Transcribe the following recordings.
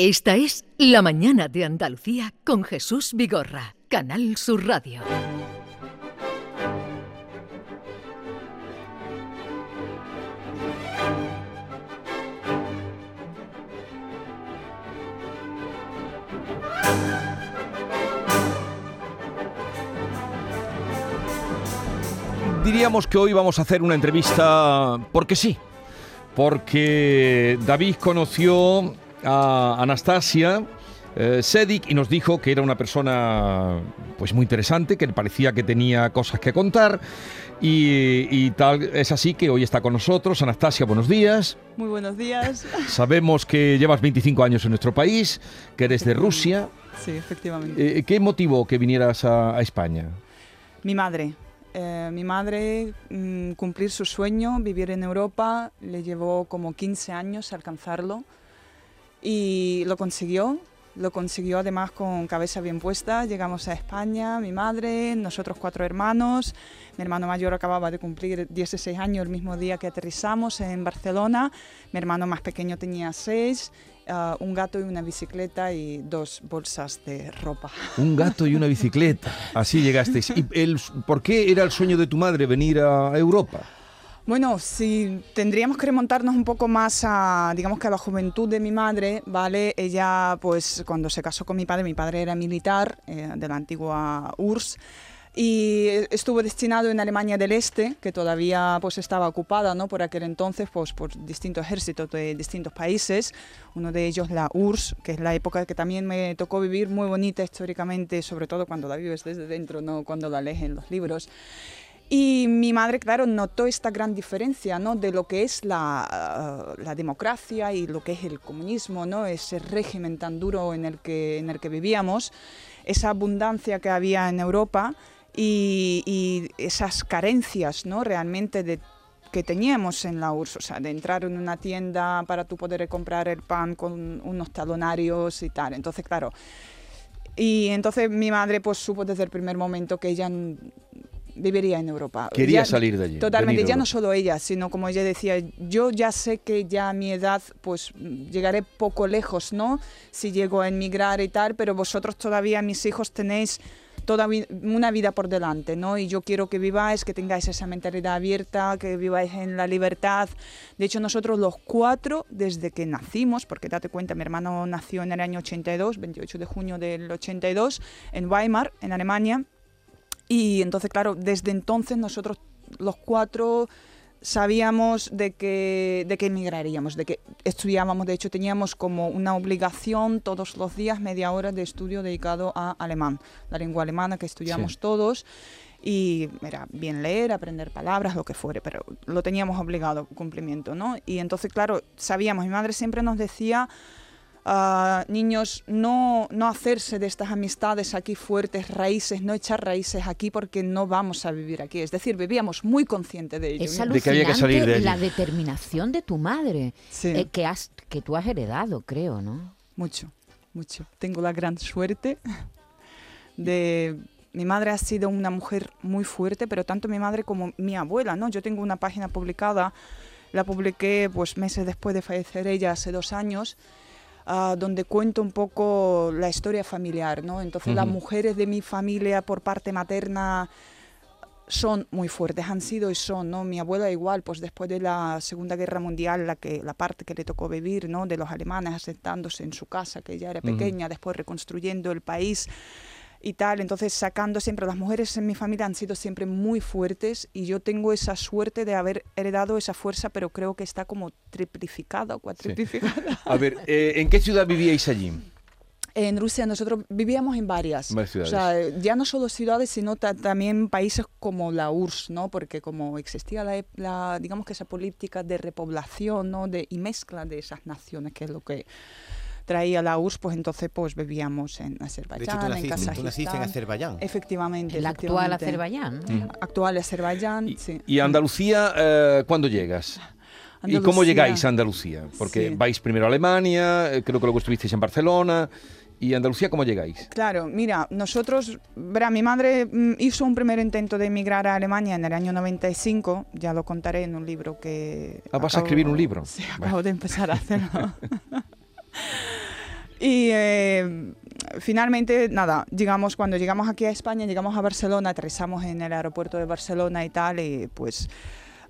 Esta es La Mañana de Andalucía con Jesús Vigorra, Canal Sur Radio. Diríamos que hoy vamos a hacer una entrevista porque sí, porque David conoció a Anastasia eh, Sedik y nos dijo que era una persona pues muy interesante, que le parecía que tenía cosas que contar y, y tal es así que hoy está con nosotros. Anastasia, buenos días. Muy buenos días. Sabemos que llevas 25 años en nuestro país, que eres de Rusia. Sí, efectivamente. Eh, ¿Qué motivó que vinieras a, a España? Mi madre. Eh, mi madre mm, cumplir su sueño, vivir en Europa, le llevó como 15 años alcanzarlo y lo consiguió. Lo consiguió además con cabeza bien puesta. Llegamos a España, mi madre, nosotros cuatro hermanos. Mi hermano mayor acababa de cumplir 16 años el mismo día que aterrizamos en Barcelona. Mi hermano más pequeño tenía 6. Uh, un gato y una bicicleta y dos bolsas de ropa. Un gato y una bicicleta. Así llegasteis. ¿Y el, por qué era el sueño de tu madre venir a Europa? Bueno, si tendríamos que remontarnos un poco más a, digamos que a la juventud de mi madre, ¿vale? Ella, pues cuando se casó con mi padre, mi padre era militar eh, de la antigua URSS, y estuvo destinado en Alemania del Este, que todavía pues estaba ocupada ¿no? por aquel entonces pues, por distintos ejércitos de distintos países, uno de ellos la URSS, que es la época que también me tocó vivir, muy bonita históricamente, sobre todo cuando la vives desde dentro, no cuando la lees en los libros. Y mi madre, claro, notó esta gran diferencia ¿no? de lo que es la, uh, la, democracia y lo que es el comunismo, ¿no? ese régimen tan duro en el, que, en el que vivíamos, esa abundancia que había en Europa y, y esas carencias ¿no? realmente de que teníamos en la URSS, o sea, de entrar en una tienda para tú poder comprar el pan con unos talonarios y tal. Entonces, claro, y entonces mi madre pues supo desde el primer momento que ella viviría en Europa. Quería ya, salir de allí. Totalmente, ya no solo ella, sino como ella decía, yo ya sé que ya a mi edad pues llegaré poco lejos, ¿no? Si llego a emigrar y tal, pero vosotros todavía, mis hijos, tenéis toda una vida por delante, ¿no? Y yo quiero que viváis, que tengáis esa mentalidad abierta, que viváis en la libertad. De hecho, nosotros los cuatro, desde que nacimos, porque date cuenta, mi hermano nació en el año 82, 28 de junio del 82, en Weimar, en Alemania, y entonces, claro, desde entonces nosotros los cuatro sabíamos de que, de que emigraríamos, de que estudiábamos, de hecho teníamos como una obligación todos los días media hora de estudio dedicado a alemán, la lengua alemana que estudiamos sí. todos y era bien leer, aprender palabras, lo que fuere, pero lo teníamos obligado, cumplimiento, ¿no? Y entonces, claro, sabíamos, mi madre siempre nos decía Uh, niños, no, no hacerse de estas amistades aquí fuertes, raíces, no echar raíces aquí porque no vamos a vivir aquí. Es decir, vivíamos muy conscientes de ello. Es alucinante de que había que salir de la determinación de tu madre, sí. eh, que, has, que tú has heredado, creo, ¿no? Mucho, mucho. Tengo la gran suerte de... Mi madre ha sido una mujer muy fuerte, pero tanto mi madre como mi abuela, ¿no? Yo tengo una página publicada, la publiqué pues meses después de fallecer ella, hace dos años, Uh, donde cuento un poco la historia familiar, ¿no? Entonces uh -huh. las mujeres de mi familia por parte materna son muy fuertes, han sido y son, ¿no? Mi abuela igual, pues después de la Segunda Guerra Mundial, la, que, la parte que le tocó vivir, ¿no? De los alemanes asentándose en su casa, que ella era pequeña, uh -huh. después reconstruyendo el país y tal, entonces sacando siempre, las mujeres en mi familia han sido siempre muy fuertes y yo tengo esa suerte de haber heredado esa fuerza, pero creo que está como triplificada o cuatriplificada. Sí. A ver, eh, ¿en qué ciudad vivíais allí? En Rusia nosotros vivíamos en varias, varias ciudades. o sea, ya no solo ciudades, sino ta también países como la URSS, ¿no? Porque como existía la, la, digamos que esa política de repoblación, ¿no? De, y mezcla de esas naciones, que es lo que traía la URSS, pues entonces pues vivíamos en Azerbaiyán, de hecho, tú naciste, en Kazajistán. Tú naciste en Azerbaiyán. Efectivamente. El actual Azerbaiyán. Mm. Actual Azerbaiyán, y, sí. ¿Y Andalucía eh, cuándo llegas? Andalucía. ¿Y cómo llegáis a Andalucía? Porque sí. vais primero a Alemania, eh, creo que luego estuvisteis en Barcelona. ¿Y Andalucía cómo llegáis? Claro, mira, nosotros, verá, mi madre mm, hizo un primer intento de emigrar a Alemania en el año 95, ya lo contaré en un libro que... Ah, ¿vas acabo, a escribir un libro? Sí, acabo bueno. de empezar a hacerlo. Y eh, finalmente, nada, llegamos, cuando llegamos aquí a España, llegamos a Barcelona, aterrizamos en el aeropuerto de Barcelona y tal, y pues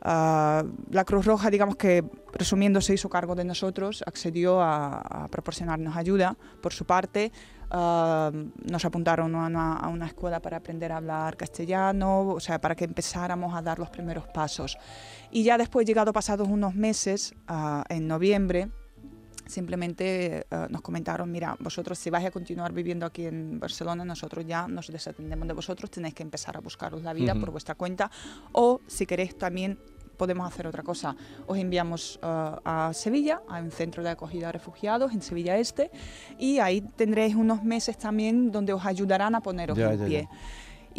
ah, la Cruz Roja, digamos que resumiendo, se hizo cargo de nosotros, accedió a, proporcionarnos ayuda por su parte. ah, nos apuntaron a una, a una escuela para aprender a hablar castellano, o sea, para que empezáramos a dar los primeros pasos. Y ya después, llegado pasados unos meses, ah, en noviembre, simplemente eh, nos comentaron, mira, vosotros si vais a continuar viviendo aquí en Barcelona, nosotros ya nos desatendemos de vosotros, tenéis que empezar a buscaros la vida por vuestra cuenta o si queréis también podemos hacer otra cosa. Os enviamos eh, a Sevilla, a un centro de acogida a refugiados en Sevilla Este y ahí tendréis unos meses también donde os ayudarán a poneros Ya, en ya, ya.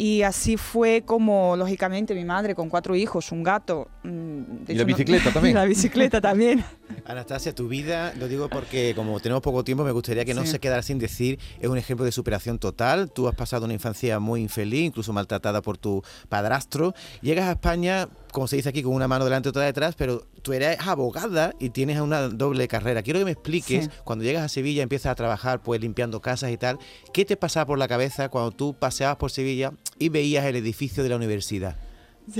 Y así fue como, lógicamente, mi madre con cuatro hijos, un gato. mm, de Y la no- bicicleta también. y la bicicleta también. Anastasia, tu vida, lo digo porque como tenemos poco tiempo, me gustaría que no Sí. se quedara sin decir, es un ejemplo de superación total. Tú has pasado una infancia muy infeliz, incluso maltratada por tu padrastro. Llegas a España, como se dice aquí, con una mano delante y otra detrás, pero tú eres abogada y tienes una doble carrera. Quiero que me expliques, Sí. cuando llegas a Sevilla, empiezas a trabajar pues limpiando casas y tal, ¿qué te pasaba por la cabeza cuando tú paseabas por Sevilla y veías el edificio de la universidad?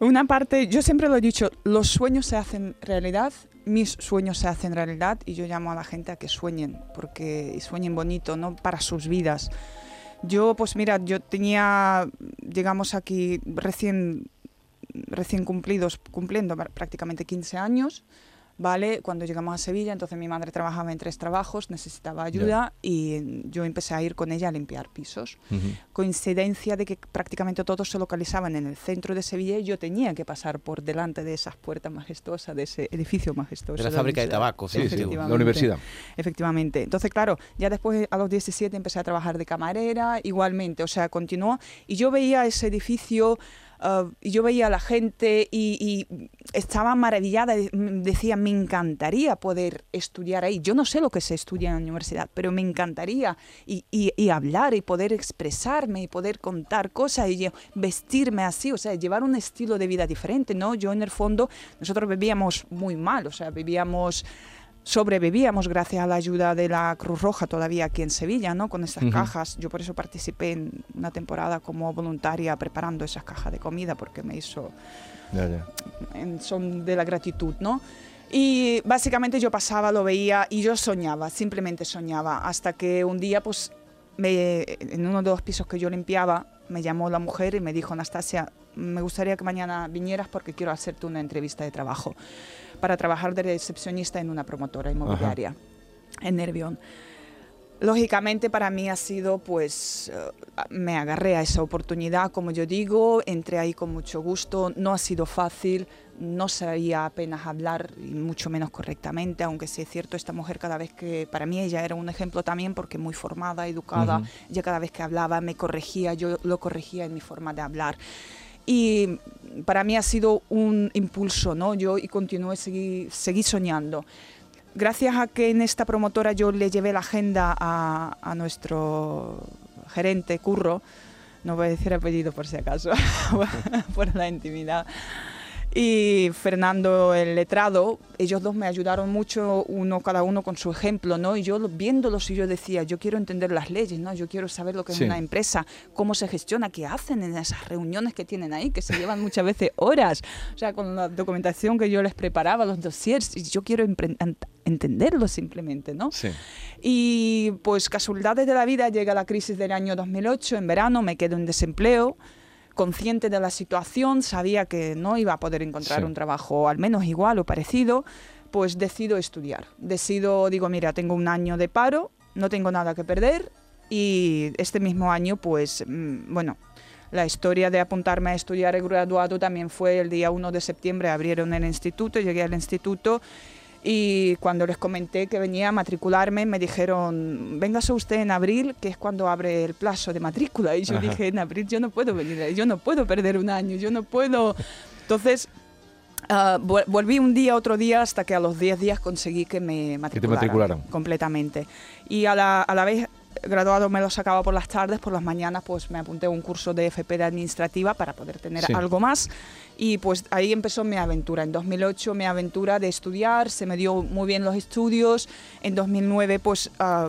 Una parte, yo siempre lo he dicho, los sueños se hacen realidad, mis sueños se hacen realidad y yo llamo a la gente a que sueñen, porque sueñen bonito, ¿no? Para sus vidas. Yo, pues mira, yo tenía, digamos aquí, recién, recién cumplidos, cumpliendo pr- prácticamente 15 años, ¿vale? Cuando llegamos a Sevilla, entonces mi madre trabajaba en tres trabajos, necesitaba ayuda y yo empecé a ir con ella a limpiar pisos coincidencia de que prácticamente todos se localizaban en el centro de Sevilla y yo tenía que pasar por delante de esas puertas majestuosas, de ese edificio majestuoso. De la fábrica de tabaco, Sí, sí, Efectivamente. la universidad. Efectivamente. Entonces, claro, ya después a los 17 empecé a trabajar de camarera, igualmente, o sea, continuó. Y yo veía ese edificio, ah, yo veía a la gente y, estaba maravillada, decía, me encantaría poder estudiar ahí. Yo no sé lo que se estudia en la universidad, pero me encantaría y, hablar y poder expresarme y poder contar cosas y vestirme así, o sea, llevar un estilo de vida diferente, ¿no? Yo en el fondo, nosotros vivíamos muy mal, o sea, vivíamos sobrevivíamos gracias a la ayuda de la Cruz Roja todavía aquí en Sevilla, ¿no? Con estas Ujú. cajas. Yo por eso participé en una temporada como voluntaria preparando esas cajas de comida porque me hizo Ya, ya. en son de la gratitud, ¿no? Y básicamente yo pasaba, lo veía y yo soñaba, simplemente soñaba, hasta que un día, pues, me- en uno de los pisos que yo limpiaba, me llamó la mujer y me dijo, Anastasia, me gustaría que mañana vinieras porque quiero hacerte una entrevista de trabajo para trabajar de recepcionista en una promotora inmobiliaria en Nervión. Lógicamente para mí ha sido, pues, eh, me agarré a esa oportunidad, como yo digo, entré ahí con mucho gusto, no ha sido fácil, no sabía apenas hablar y mucho menos correctamente, aunque sí es cierto, esta mujer cada vez que, para mí ella era un ejemplo también porque muy formada, educada, Ujú. ella cada vez que hablaba me corregía, yo lo corregía en mi forma de hablar. Y para mí ha sido un impulso, ¿no? Yo y continué, seguí, seguí soñando. Gracias a que en esta promotora yo le llevé la agenda a, a nuestro gerente, Curro, no voy a decir apellido por si acaso, por la intimidad, y Fernando el letrado, ellos dos me ayudaron mucho, uno cada uno con su ejemplo, ¿no? Y yo lo- viéndolos y yo decía, yo quiero entender las leyes, ¿no? Yo quiero saber lo que Sí. es una empresa, cómo se gestiona, qué hacen en esas reuniones que tienen ahí, que se llevan muchas veces horas, o sea, con la documentación que yo les preparaba, los dossiers, y yo quiero entenderlo simplemente, ¿no? Sí. Y pues casualidades de la vida, llega la crisis del año 2008, en verano me quedo en desempleo, consciente de la situación, sabía que no iba a poder encontrar Sí. un trabajo al menos igual o parecido, pues decido estudiar. Decido, digo, mira, tengo un año de paro, no tengo nada que perder y este mismo año, pues, mm, bueno, la historia de apuntarme a estudiar el graduado también fue el día 1 de septiembre, abrieron el instituto, llegué al instituto y cuando les comenté que venía a matricularme, me dijeron, véngase usted en abril, que es cuando abre el plazo de matrícula. Y yo Ajá. dije, en abril yo no puedo venir, yo no puedo perder un año, yo no puedo... Entonces, ah, vol- volví un día, otro día, hasta que a los 10 días conseguí que me matricularan. matricularan. Completamente. Y a la, a la vez graduado me lo sacaba por las tardes, por las mañanas pues me apunté a un curso de FP de administrativa para poder tener Sí. algo más y pues ahí empezó mi aventura. En 2008 mi aventura de estudiar, se me dio muy bien los estudios. En 2009 pues ah,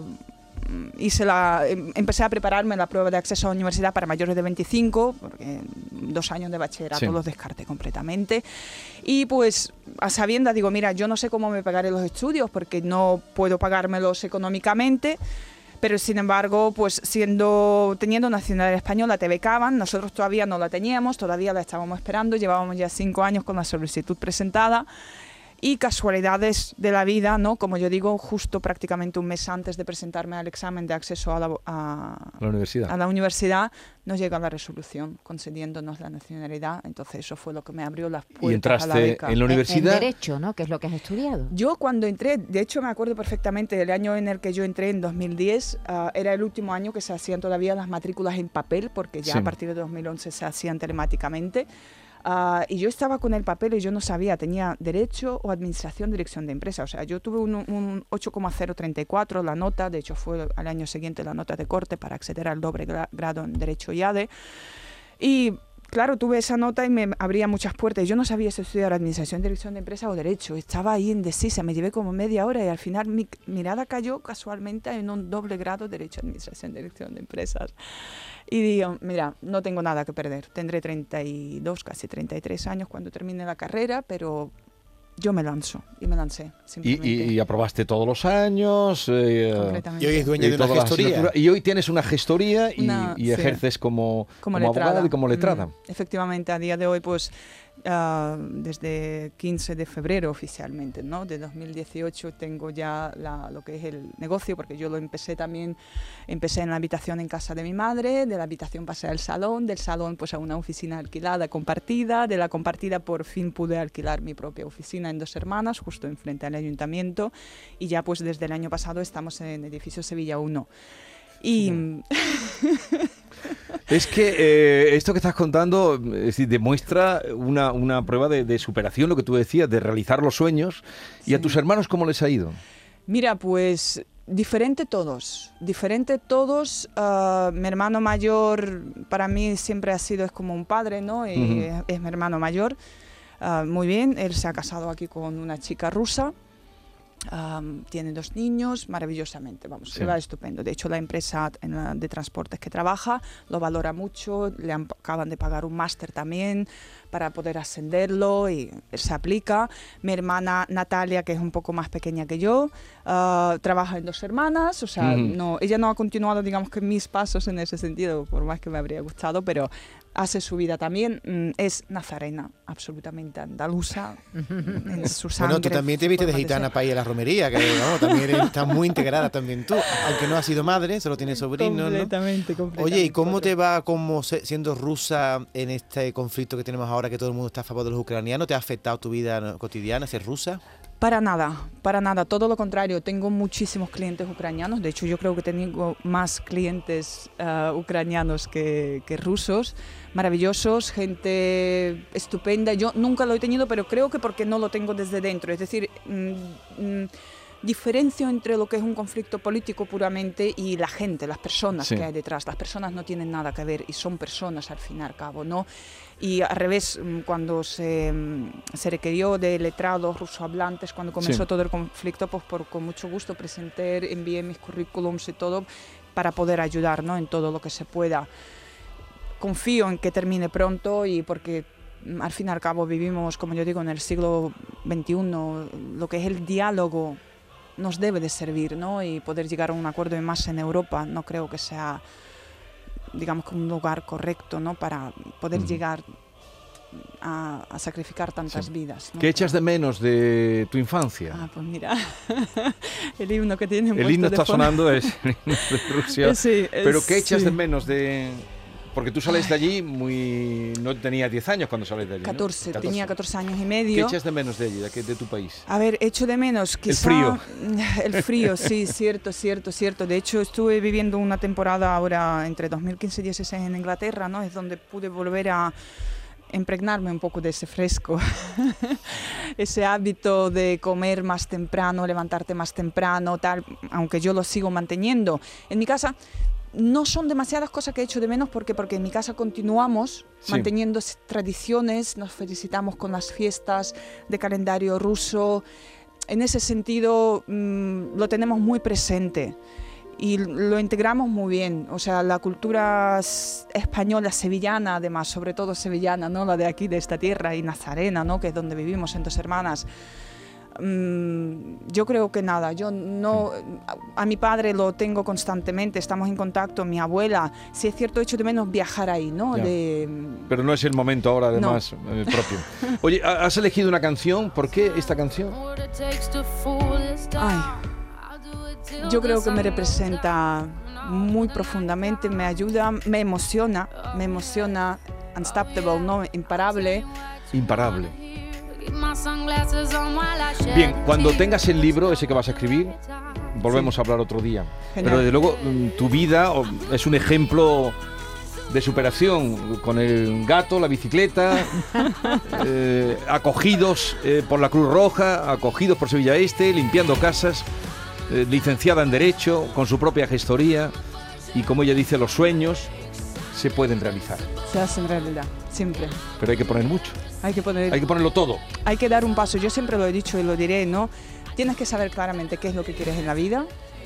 hice la, em- empecé a prepararme la prueba de acceso a la universidad para mayores de 25, porque dos años de bachillerato Sí. los descarté completamente. Y pues a sabiendas digo, mira, yo no sé cómo me pagaré los estudios porque no puedo pagármelos económicamente. Pero sin embargo, pues siendo teniendo nacionalidad española te becaban, nosotros todavía no la teníamos, todavía la estábamos esperando, llevábamos ya cinco años con la solicitud presentada y casualidades de la vida, ¿no? Como yo digo, justo prácticamente un mes antes de presentarme al examen de acceso a la, a, La universidad. a la universidad, nos llega la resolución concediéndonos la nacionalidad. Entonces eso fue lo que me abrió las puertas y a la entraste beca. en la universidad. En derecho, ¿no? Que es lo que has estudiado. Yo cuando entré, de hecho me acuerdo perfectamente del año en el que yo entré, en 2010, ah, era el último año que se hacían todavía las matrículas en papel, porque ya Sí. a partir de 2011 se hacían telemáticamente. Ah, y yo estaba con el papel y yo no sabía, tenía derecho o administración, dirección de empresa. O sea, yo tuve un, un 8,034 la nota, de hecho fue al año siguiente la nota de corte para acceder al doble gra- grado en derecho y ADE. Y claro, tuve esa nota y me abría muchas puertas. Yo no sabía si estudiar administración, dirección de empresa o derecho. Estaba ahí indecisa, me llevé como media hora y al final mi mirada cayó casualmente en un doble grado derecho, administración, dirección de empresas. Y digo, mira, no tengo nada que perder. Tendré 32, casi 33 años cuando termine la carrera, pero yo me lanzo y me lancé. Y, Simplemente. y- y aprobaste todos los años. eh. Y hoy es dueña y de una gestoría. Y hoy tienes una gestoría y, Una- y sí. ejerces como, como, abogada y como letrada. Mm, efectivamente, a día de hoy, pues ah, desde 15 de febrero oficialmente, ¿no? De 2018 tengo ya la- lo que es el negocio, porque yo lo empecé también, empecé en la habitación en casa de mi madre, de la habitación pasé al salón, del salón pues a una oficina alquilada, compartida, de la compartida por fin pude alquilar mi propia oficina en Dos Hermanas, justo enfrente al ayuntamiento, y ya pues desde el año pasado estamos en edificio Sevilla 1. Y Es que eh, esto que estás contando es decir, demuestra una, una prueba de, de superación, lo que tú decías, de realizar los sueños. ¿Y a tus hermanos cómo les ha ido? Mira, pues diferente todos, diferente todos. Ah, mi hermano mayor para mí siempre ha sido es como un padre, ¿no? Y Ujú. es, es mi hermano mayor. Ah, muy bien, él se ha casado aquí con una chica rusa. Ah, tiene dos niños, maravillosamente, vamos, Sí. va estupendo. De hecho, la empresa en la- de transportes que trabaja lo valora mucho, le han- acaban de pagar un máster también para poder ascenderlo y se aplica. Mi hermana Natalia, que es un poco más pequeña que yo, ah, trabaja en dos hermanas, o sea, Ujú. no, ella no ha continuado, digamos que mis pasos en ese sentido, por más que me habría gustado, pero hace su vida también. Mm, Es nazarena, absolutamente andaluza, en su sangre. Bueno, tú también te viste de gitana para ir a la romería, que vamos, también eres- estás muy integrada también tú, aunque no has sido madre, solo tienes sobrinos, ¿no? Completamente, completamente. Oye, ¿y cómo te va como siendo rusa en este conflicto que tenemos ahora, que todo el mundo está a favor de los ucranianos? ¿Te ha afectado tu vida no, cotidiana ser rusa? Para nada, para nada, todo lo contrario. Tengo muchísimos clientes ucranianos. De hecho, yo creo que tengo más clientes ah, ucranianos que, rusos. Maravillosos, gente estupenda. Yo nunca lo he tenido, pero creo que porque no lo tengo desde dentro. Es decir, mm, mm, diferencio entre lo que es un conflicto político puramente y la gente, las personas Sí. que hay detrás. Las personas no tienen nada que ver y son personas al fin y al cabo, ¿no? Y al revés, mm, cuando se, mm, se requirió de letrados rusohablantes, cuando comenzó Sí. todo el conflicto, pues por, con mucho gusto presenté, envié mis currículums y todo para poder ayudar ¿no? en todo lo que se pueda. Confío en que termine pronto y porque mm, al fin y al cabo vivimos, como yo digo, en el siglo XXI, lo que es el diálogo nos debe de servir, ¿no? Y poder llegar a un acuerdo y más en Europa no creo que sea, digamos, que un lugar correcto, ¿no? Para poder llegar a, a sacrificar tantas Sí. vidas. ¿no? ¿Qué echas de menos de tu infancia? Ah, pues mira, el himno que tiene el himno está sonando, es el himno de Rusia. Sí, Pero ¿qué echas sí. de menos de...? Porque tú sales de allí muy... No tenías 10 años cuando sales de allí, ¿no? 14, tenía 14 años y medio. ¿Qué echas de menos de allí, de, de tu país? A ver, echo de menos quizá... frío. El frío, sí, cierto, cierto, cierto. De hecho, estuve viviendo una temporada ahora entre 2015 y 2016 en Inglaterra, ¿no? Es donde pude volver a impregnarme un poco de ese fresco, ese hábito de comer más temprano, levantarte más temprano, tal, aunque yo lo sigo manteniendo. En mi casa no son demasiadas cosas que he hecho de menos porque, porque en mi casa continuamos Sí. manteniendo tradiciones, nos felicitamos con las fiestas de calendario ruso. En ese sentido mm, lo tenemos muy presente y lo integramos muy bien. O sea, la cultura española, sevillana, además, sobre todo sevillana, ¿no? la de aquí, de esta tierra, y nazarena, ¿no? que es donde vivimos en Dos Hermanas. Mm, yo creo que nada, yo no, a, mi padre lo tengo constantemente, estamos en contacto, mi abuela, si es cierto, echo de menos viajar ahí, ¿no? De- Pero no es el momento ahora, además, eh, propio. Oye, ha- has elegido una canción. ¿Por qué esta canción? Ay, yo creo que me representa muy profundamente, me ayuda, me emociona, me emociona, unstoppable, ¿no? Imparable. Imparable. Bien, cuando tengas el libro, ese que vas a escribir, volvemos a hablar otro día. Genial. Pero desde luego, mm, tu vida es un ejemplo de superación con el gato, la bicicleta, eh, acogidos eh, por la Cruz Roja, acogidos por Sevilla Este, limpiando casas, eh, licenciada en Derecho, con su propia gestoría y como ella dice, los sueños se pueden realizar, Se hace en realidad, siempre. pero hay que poner mucho, Hay que poner hay que ponerlo todo. hay que dar un paso. Yo siempre lo he dicho y lo diré, ¿no? Tienes que saber claramente qué es lo que quieres en la vida,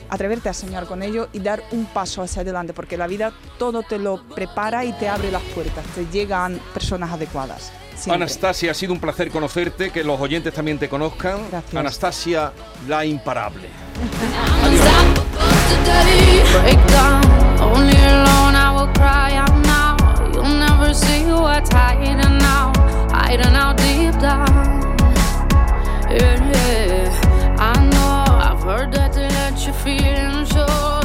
atreverte a soñar con ello y dar un paso hacia adelante, porque la vida todo te lo prepara y te abre las puertas, te llegan personas adecuadas. siempre. Anastasia, ha sido un placer conocerte, que los oyentes también te conozcan. Gracias. Anastasia, la imparable. Only alone I will cry out now. You'll never see what's hiding out, hiding out deep down. Yeah. I know I've heard that show